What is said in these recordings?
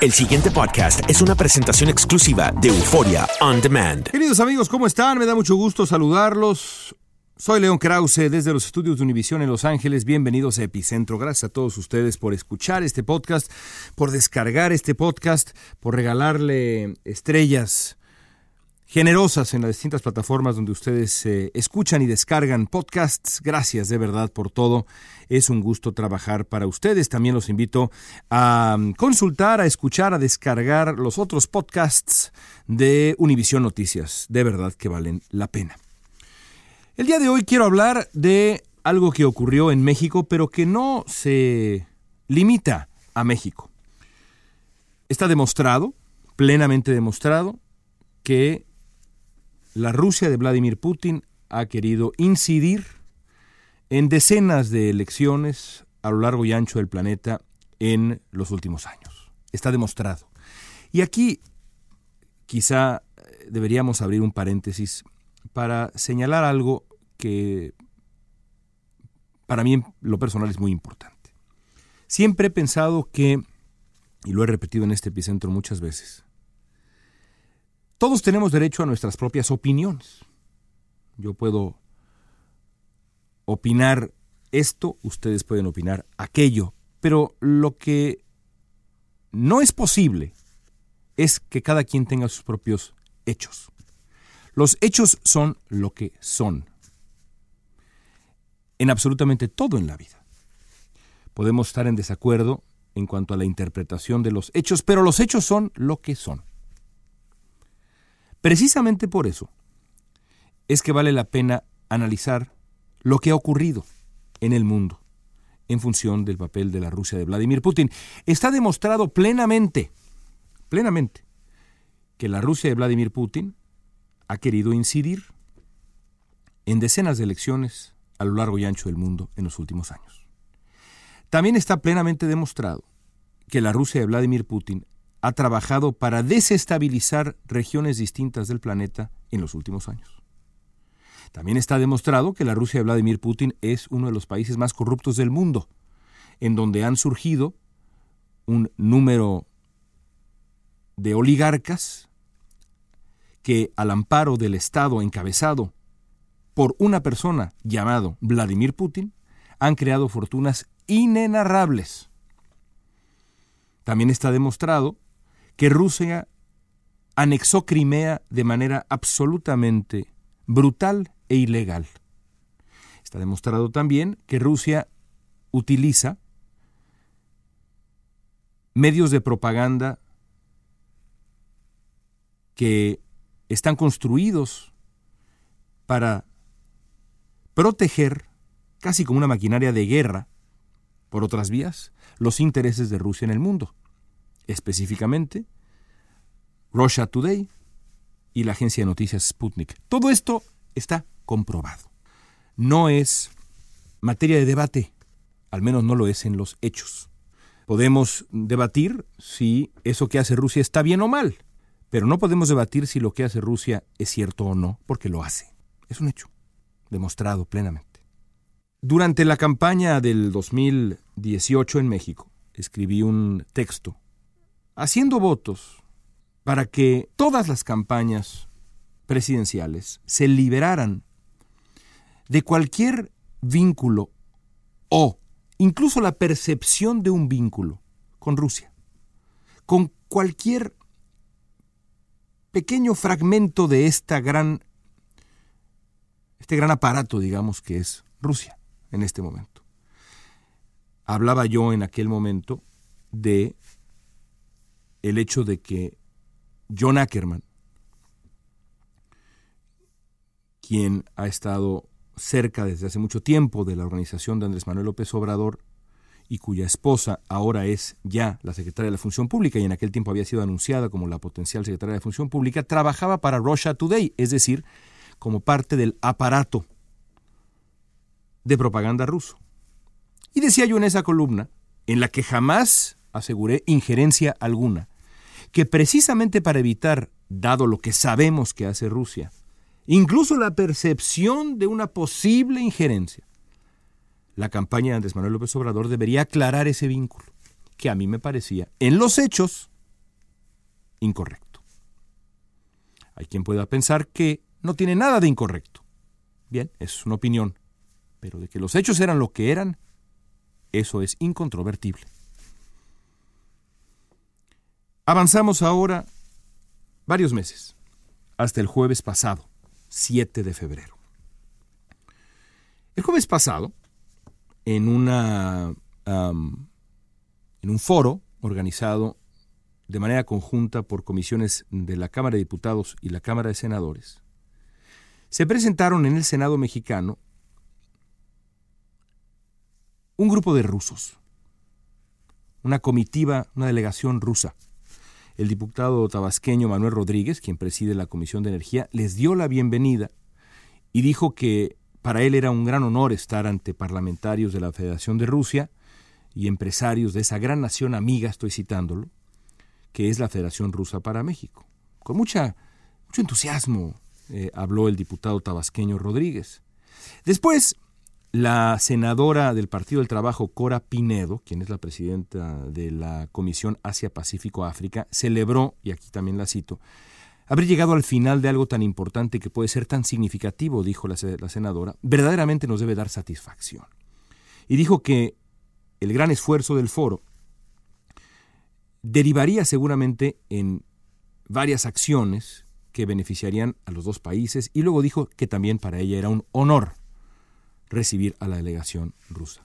El siguiente podcast es una presentación exclusiva de Euforia On Demand. Queridos amigos, ¿cómo están? Me da mucho gusto saludarlos. Soy León Krause desde los estudios de Univisión en Los Ángeles. Bienvenidos a Epicentro. Gracias a todos ustedes por escuchar este podcast, por descargar este podcast, por regalarle estrellas generosas en las distintas plataformas donde ustedes eh, escuchan y descargan podcasts. Gracias de verdad por todo. Es un gusto trabajar para ustedes. También los invito a mm, consultar, a escuchar, a descargar los otros podcasts de Univisión Noticias. De verdad que valen la pena. El día de hoy quiero hablar de algo que ocurrió en México, pero que no se limita a México. Está demostrado, plenamente demostrado, que la Rusia de Vladimir Putin ha querido incidir en decenas de elecciones a lo largo y ancho del planeta en los últimos años. Está demostrado. Y aquí quizá deberíamos abrir un paréntesis para señalar algo que para mí en lo personal es muy importante. Siempre he pensado que, y lo he repetido en este epicentro muchas veces, todos tenemos derecho a nuestras propias opiniones. Yo puedo opinar esto, ustedes pueden opinar aquello, pero lo que no es posible es que cada quien tenga sus propios hechos. Los hechos son lo que son. En absolutamente todo en la vida. Podemos estar en desacuerdo en cuanto a la interpretación de los hechos, pero los hechos son lo que son. Precisamente por eso es que vale la pena analizar lo que ha ocurrido en el mundo en función del papel de la Rusia de Vladimir Putin. Está demostrado plenamente, plenamente, que la Rusia de Vladimir Putin ha querido incidir en decenas de elecciones a lo largo y ancho del mundo en los últimos años. También está plenamente demostrado que la Rusia de Vladimir Putin ha trabajado para desestabilizar regiones distintas del planeta en los últimos años. También está demostrado que la Rusia de Vladimir Putin es uno de los países más corruptos del mundo, en donde han surgido un número de oligarcas que al amparo del Estado encabezado por una persona llamado Vladimir Putin, han creado fortunas inenarrables. También está demostrado que Rusia anexó Crimea de manera absolutamente brutal e ilegal. Está demostrado también que Rusia utiliza medios de propaganda que están construidos para proteger, casi como una maquinaria de guerra, por otras vías, los intereses de Rusia en el mundo específicamente Russia Today y la agencia de noticias Sputnik. Todo esto está comprobado. No es materia de debate, al menos no lo es en los hechos. Podemos debatir si eso que hace Rusia está bien o mal, pero no podemos debatir si lo que hace Rusia es cierto o no, porque lo hace. Es un hecho, demostrado plenamente. Durante la campaña del 2018 en México, escribí un texto haciendo votos para que todas las campañas presidenciales se liberaran de cualquier vínculo o incluso la percepción de un vínculo con Rusia, con cualquier pequeño fragmento de esta gran, este gran aparato, digamos, que es Rusia en este momento. Hablaba yo en aquel momento de el hecho de que John Ackerman, quien ha estado cerca desde hace mucho tiempo de la organización de Andrés Manuel López Obrador y cuya esposa ahora es ya la secretaria de la Función Pública y en aquel tiempo había sido anunciada como la potencial secretaria de la Función Pública, trabajaba para Russia Today, es decir, como parte del aparato de propaganda ruso. Y decía yo en esa columna, en la que jamás aseguré injerencia alguna, que precisamente para evitar, dado lo que sabemos que hace Rusia, incluso la percepción de una posible injerencia, la campaña de Andrés Manuel López Obrador debería aclarar ese vínculo, que a mí me parecía, en los hechos, incorrecto. Hay quien pueda pensar que no tiene nada de incorrecto. Bien, es una opinión, pero de que los hechos eran lo que eran, eso es incontrovertible. Avanzamos ahora varios meses, hasta el jueves pasado, 7 de febrero. El jueves pasado, en, una, en un foro organizado de manera conjunta por comisiones de la Cámara de Diputados y la Cámara de Senadores, se presentaron en el Senado mexicano un grupo de rusos, una comitiva, una delegación rusa. El diputado tabasqueño Manuel Rodríguez, quien preside la Comisión de Energía, les dio la bienvenida y dijo que para él era un gran honor estar ante parlamentarios de la Federación de Rusia y empresarios de esa gran nación amiga, estoy citándolo, que es la Federación Rusa para México. Con mucha, mucho entusiasmo eh, habló el diputado tabasqueño Rodríguez. Después, la senadora del Partido del Trabajo, Cora Pinedo, quien es la presidenta de la Comisión Asia-Pacífico-África, celebró, y aquí también la cito, Haber llegado al final de algo tan importante que puede ser tan significativo, dijo la, senadora, verdaderamente nos debe dar satisfacción. Y dijo que el gran esfuerzo del foro derivaría seguramente en varias acciones que beneficiarían a los dos países y luego dijo que también para ella era un honor recibir a la delegación rusa.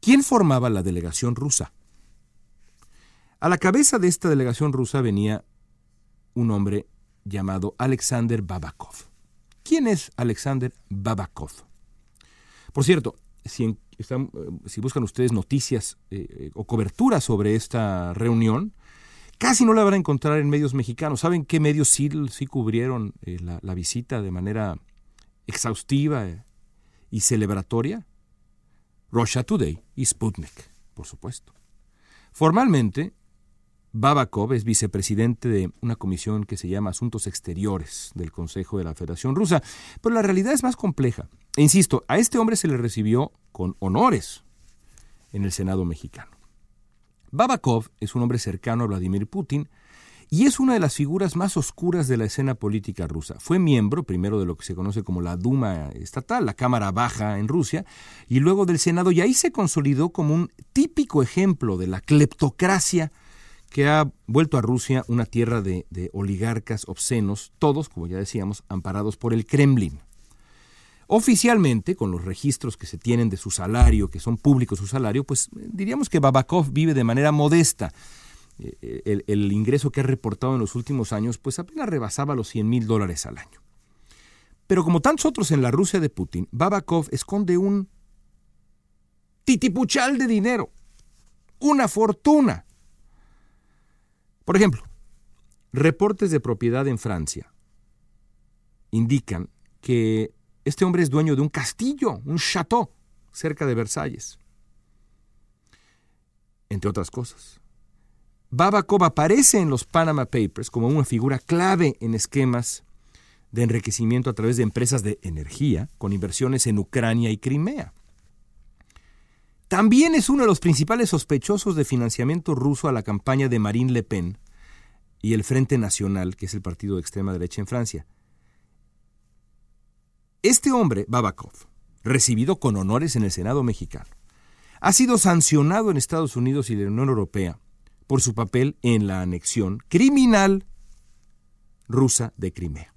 ¿Quién formaba la delegación rusa? A la cabeza de esta delegación rusa venía un hombre llamado Alexander Babakov. ¿Quién es Alexander Babakov? Por cierto, si, eh, buscan ustedes noticias eh, eh, o cobertura sobre esta reunión, casi no la van a encontrar en medios mexicanos. ¿Saben qué medios sí, sí cubrieron la, la, visita de manera exhaustiva y celebratoria? Russia Today y Sputnik, por supuesto. Formalmente, Babakov es vicepresidente de una comisión que se llama Asuntos Exteriores del Consejo de la Federación Rusa, pero la realidad es más compleja. E insisto, a este hombre se le recibió con honores en el Senado mexicano. Babakov es un hombre cercano a Vladimir Putin y es una de las figuras más oscuras de la escena política rusa. Fue miembro primero de lo que se conoce como la Duma estatal, la Cámara Baja en Rusia, y luego del Senado, y ahí se consolidó como un típico ejemplo de la cleptocracia que ha vuelto a Rusia una tierra de, oligarcas obscenos, todos, como ya decíamos, amparados por el Kremlin. Oficialmente, con los registros que se tienen de su salario, que son públicos su salario, pues diríamos que Babakov vive de manera modesta. Eh, el, ingreso que ha reportado en los últimos años, pues apenas rebasaba los 100 mil dólares al año. Pero como tantos otros en la Rusia de Putin, Babakov esconde un titipuchal de dinero, una fortuna. Por ejemplo, reportes de propiedad en Francia indican que este hombre es dueño de un castillo, un chateau, cerca de Versalles. entre otras cosas. Babakov aparece en los Panama Papers como una figura clave en esquemas de enriquecimiento a través de empresas de energía con inversiones en Ucrania y Crimea. También es uno de los principales sospechosos de financiamiento ruso a la campaña de Marine Le Pen y el Frente Nacional, que es el partido de extrema derecha en Francia. Este hombre, Babakov, recibido con honores en el Senado mexicano, ha sido sancionado en Estados Unidos y la Unión Europea por su papel en la anexión criminal rusa de Crimea.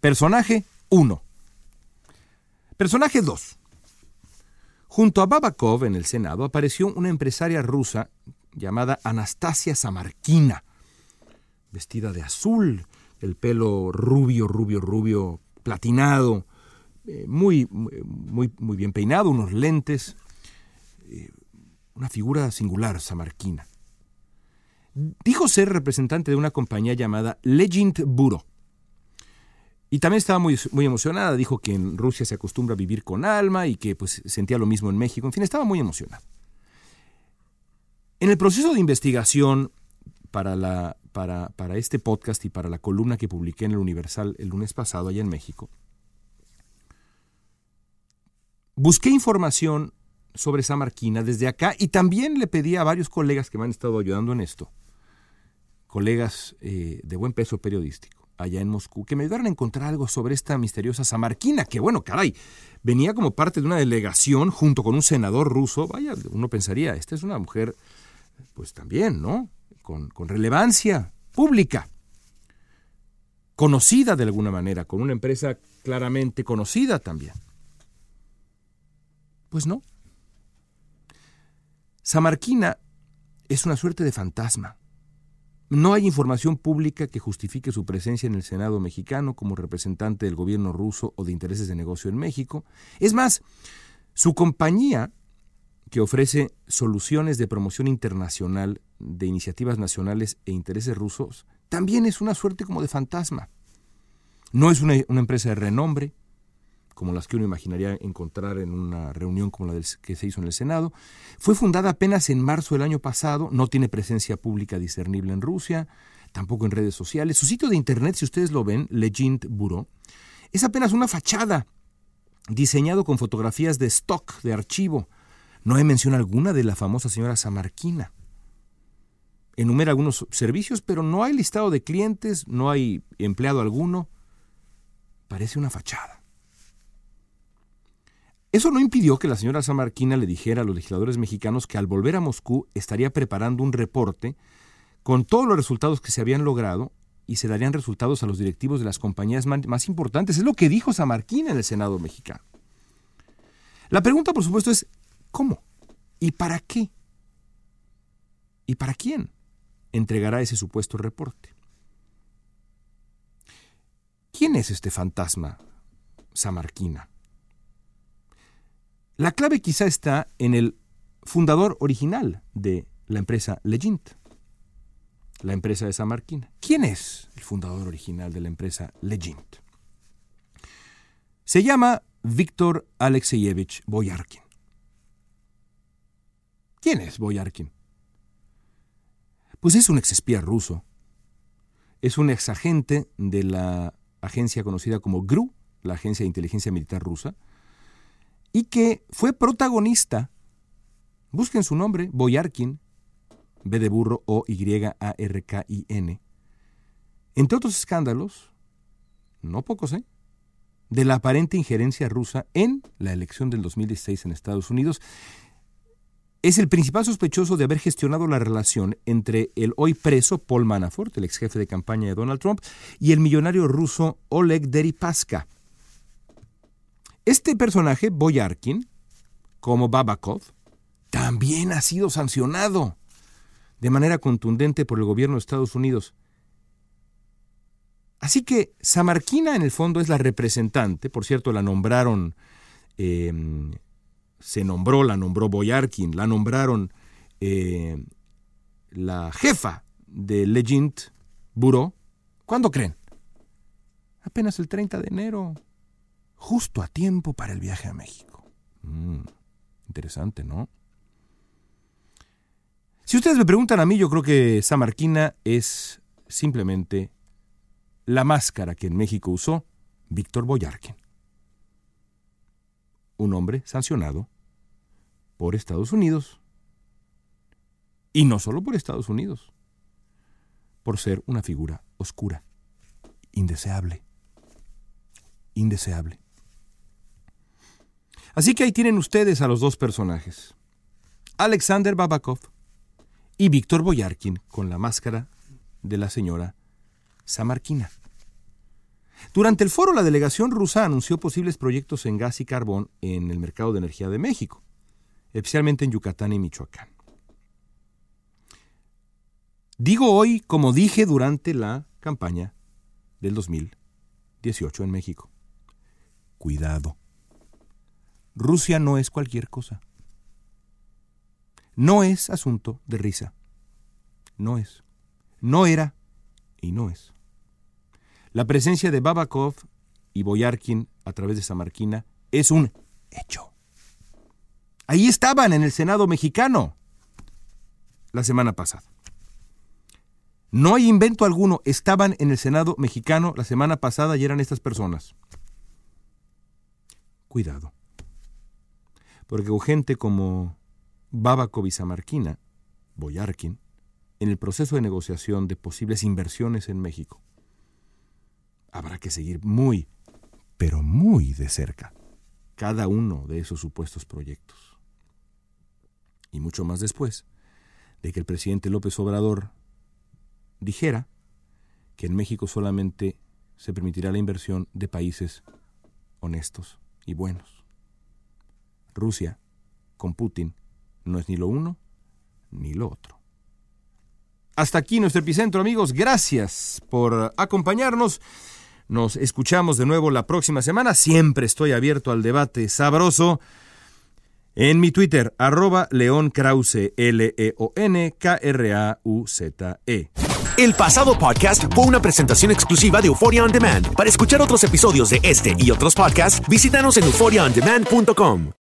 Personaje 1. Personaje 2. Junto a Babakov en el Senado apareció una empresaria rusa llamada Anastasia Samarkina, vestida de azul, el pelo rubio, rubio, rubio, platinado, eh, muy, muy, muy bien peinado, unos lentes, eh, una figura singular, Samarkina. Dijo ser representante de una compañía llamada Legend Bureau. Y también estaba muy, muy emocionada, dijo que en Rusia se acostumbra a vivir con alma y que pues sentía lo mismo en México, en fin, estaba muy emocionada. En el proceso de investigación para, la, para, para este podcast y para la columna que publiqué en el Universal el lunes pasado allá en México, busqué información sobre esa marquina desde acá y también le pedí a varios colegas que me han estado ayudando en esto, colegas eh, de buen peso periodístico allá en Moscú, que me ayudaron a encontrar algo sobre esta misteriosa Samarquina, que bueno, caray, venía como parte de una delegación junto con un senador ruso. Vaya, uno pensaría, esta es una mujer, pues también, ¿no? Con, con relevancia pública, conocida de alguna manera, con una empresa claramente conocida también. Pues no. Samarquina es una suerte de fantasma no hay información pública que justifique su presencia en el Senado mexicano como representante del gobierno ruso o de intereses de negocio en México. Es más, su compañía, que ofrece soluciones de promoción internacional de iniciativas nacionales e intereses rusos, también es una suerte como de fantasma. No es una, empresa de renombre, como las que uno imaginaría encontrar en una reunión como la que se hizo en el Senado. Fue fundada apenas en marzo del año pasado, no tiene presencia pública discernible en Rusia, tampoco en redes sociales. Su sitio de internet, si ustedes lo ven, Legend Bureau, es apenas una fachada, diseñado con fotografías de stock, de archivo. No hay mención alguna de la famosa señora Samarquina. Enumera algunos servicios, pero no hay listado de clientes, no hay empleado alguno. Parece una fachada. Eso no impidió que la señora Samarquina le dijera a los legisladores mexicanos que al volver a Moscú estaría preparando un reporte con todos los resultados que se habían logrado y se darían resultados a los directivos de las compañías más importantes. Es lo que dijo Samarquina en el Senado mexicano. La pregunta, por supuesto, es ¿cómo? ¿Y para qué? ¿Y para quién entregará ese supuesto reporte? ¿Quién es este fantasma Samarquina? La clave quizá está en el fundador original de la empresa Legint, la empresa de Samarquina. ¿Quién es el fundador original de la empresa Legint? Se llama Víctor Alexeyevich Boyarkin. ¿Quién es Boyarkin? Pues es un exespía ruso. Es un exagente de la agencia conocida como GRU, la Agencia de Inteligencia Militar Rusa, y que fue protagonista, busquen su nombre, Boyarkin, B de burro o Y-A-R-K-I-N, entre otros escándalos, no pocos, ¿eh? de la aparente injerencia rusa en la elección del 2016 en Estados Unidos. Es el principal sospechoso de haber gestionado la relación entre el hoy preso Paul Manafort, el ex jefe de campaña de Donald Trump, y el millonario ruso Oleg Deripaska, este personaje, Boyarkin, como Babakov, también ha sido sancionado de manera contundente por el gobierno de Estados Unidos. Así que Samarquina en el fondo es la representante, por cierto, la nombraron, em, se nombró, la nombró Boyarkin, la nombraron eh, la jefa de Legend Bureau. ¿Cuándo creen? Apenas el 30 de enero justo a tiempo para el viaje a México. Mm, interesante, ¿no? Si ustedes me preguntan a mí, yo creo que Samarquina es simplemente la máscara que en México usó Víctor Boyarkin. Un hombre sancionado por Estados Unidos. Y no solo por Estados Unidos, por ser una figura oscura, indeseable, indeseable. Así que ahí tienen ustedes a los dos personajes, Alexander Babakov y Víctor Boyarkin con la máscara de la señora Samarquina. Durante el foro, la delegación rusa anunció posibles proyectos en gas y carbón en el mercado de energía de México, especialmente en Yucatán y Michoacán. Digo hoy como dije durante la campaña del 2018 en México. Cuidado. Rusia no es cualquier cosa. No es asunto de risa. No es. No era y no es. La presencia de Babakov y Boyarkin a través de Samarquina es un hecho. Ahí estaban en el Senado mexicano la semana pasada. No hay invento alguno, estaban en el Senado mexicano la semana pasada y eran estas personas. Cuidado. Porque gente como Babakov y Samarquina, Boyarkin, en el proceso de negociación de posibles inversiones en México, habrá que seguir muy, pero muy de cerca cada uno de esos supuestos proyectos. Y mucho más después de que el presidente López Obrador dijera que en México solamente se permitirá la inversión de países honestos y buenos. Rusia, con Putin, no es ni lo uno ni lo otro. Hasta aquí nuestro epicentro, amigos. Gracias por acompañarnos. Nos escuchamos de nuevo la próxima semana. Siempre estoy abierto al debate sabroso. En mi Twitter, arroba León Krause, L-E-O-N-K-R-A-U-Z-E. El pasado podcast fue una presentación exclusiva de Euphoria On Demand. Para escuchar otros episodios de este y otros podcasts, visítanos en euphoriaondemand.com.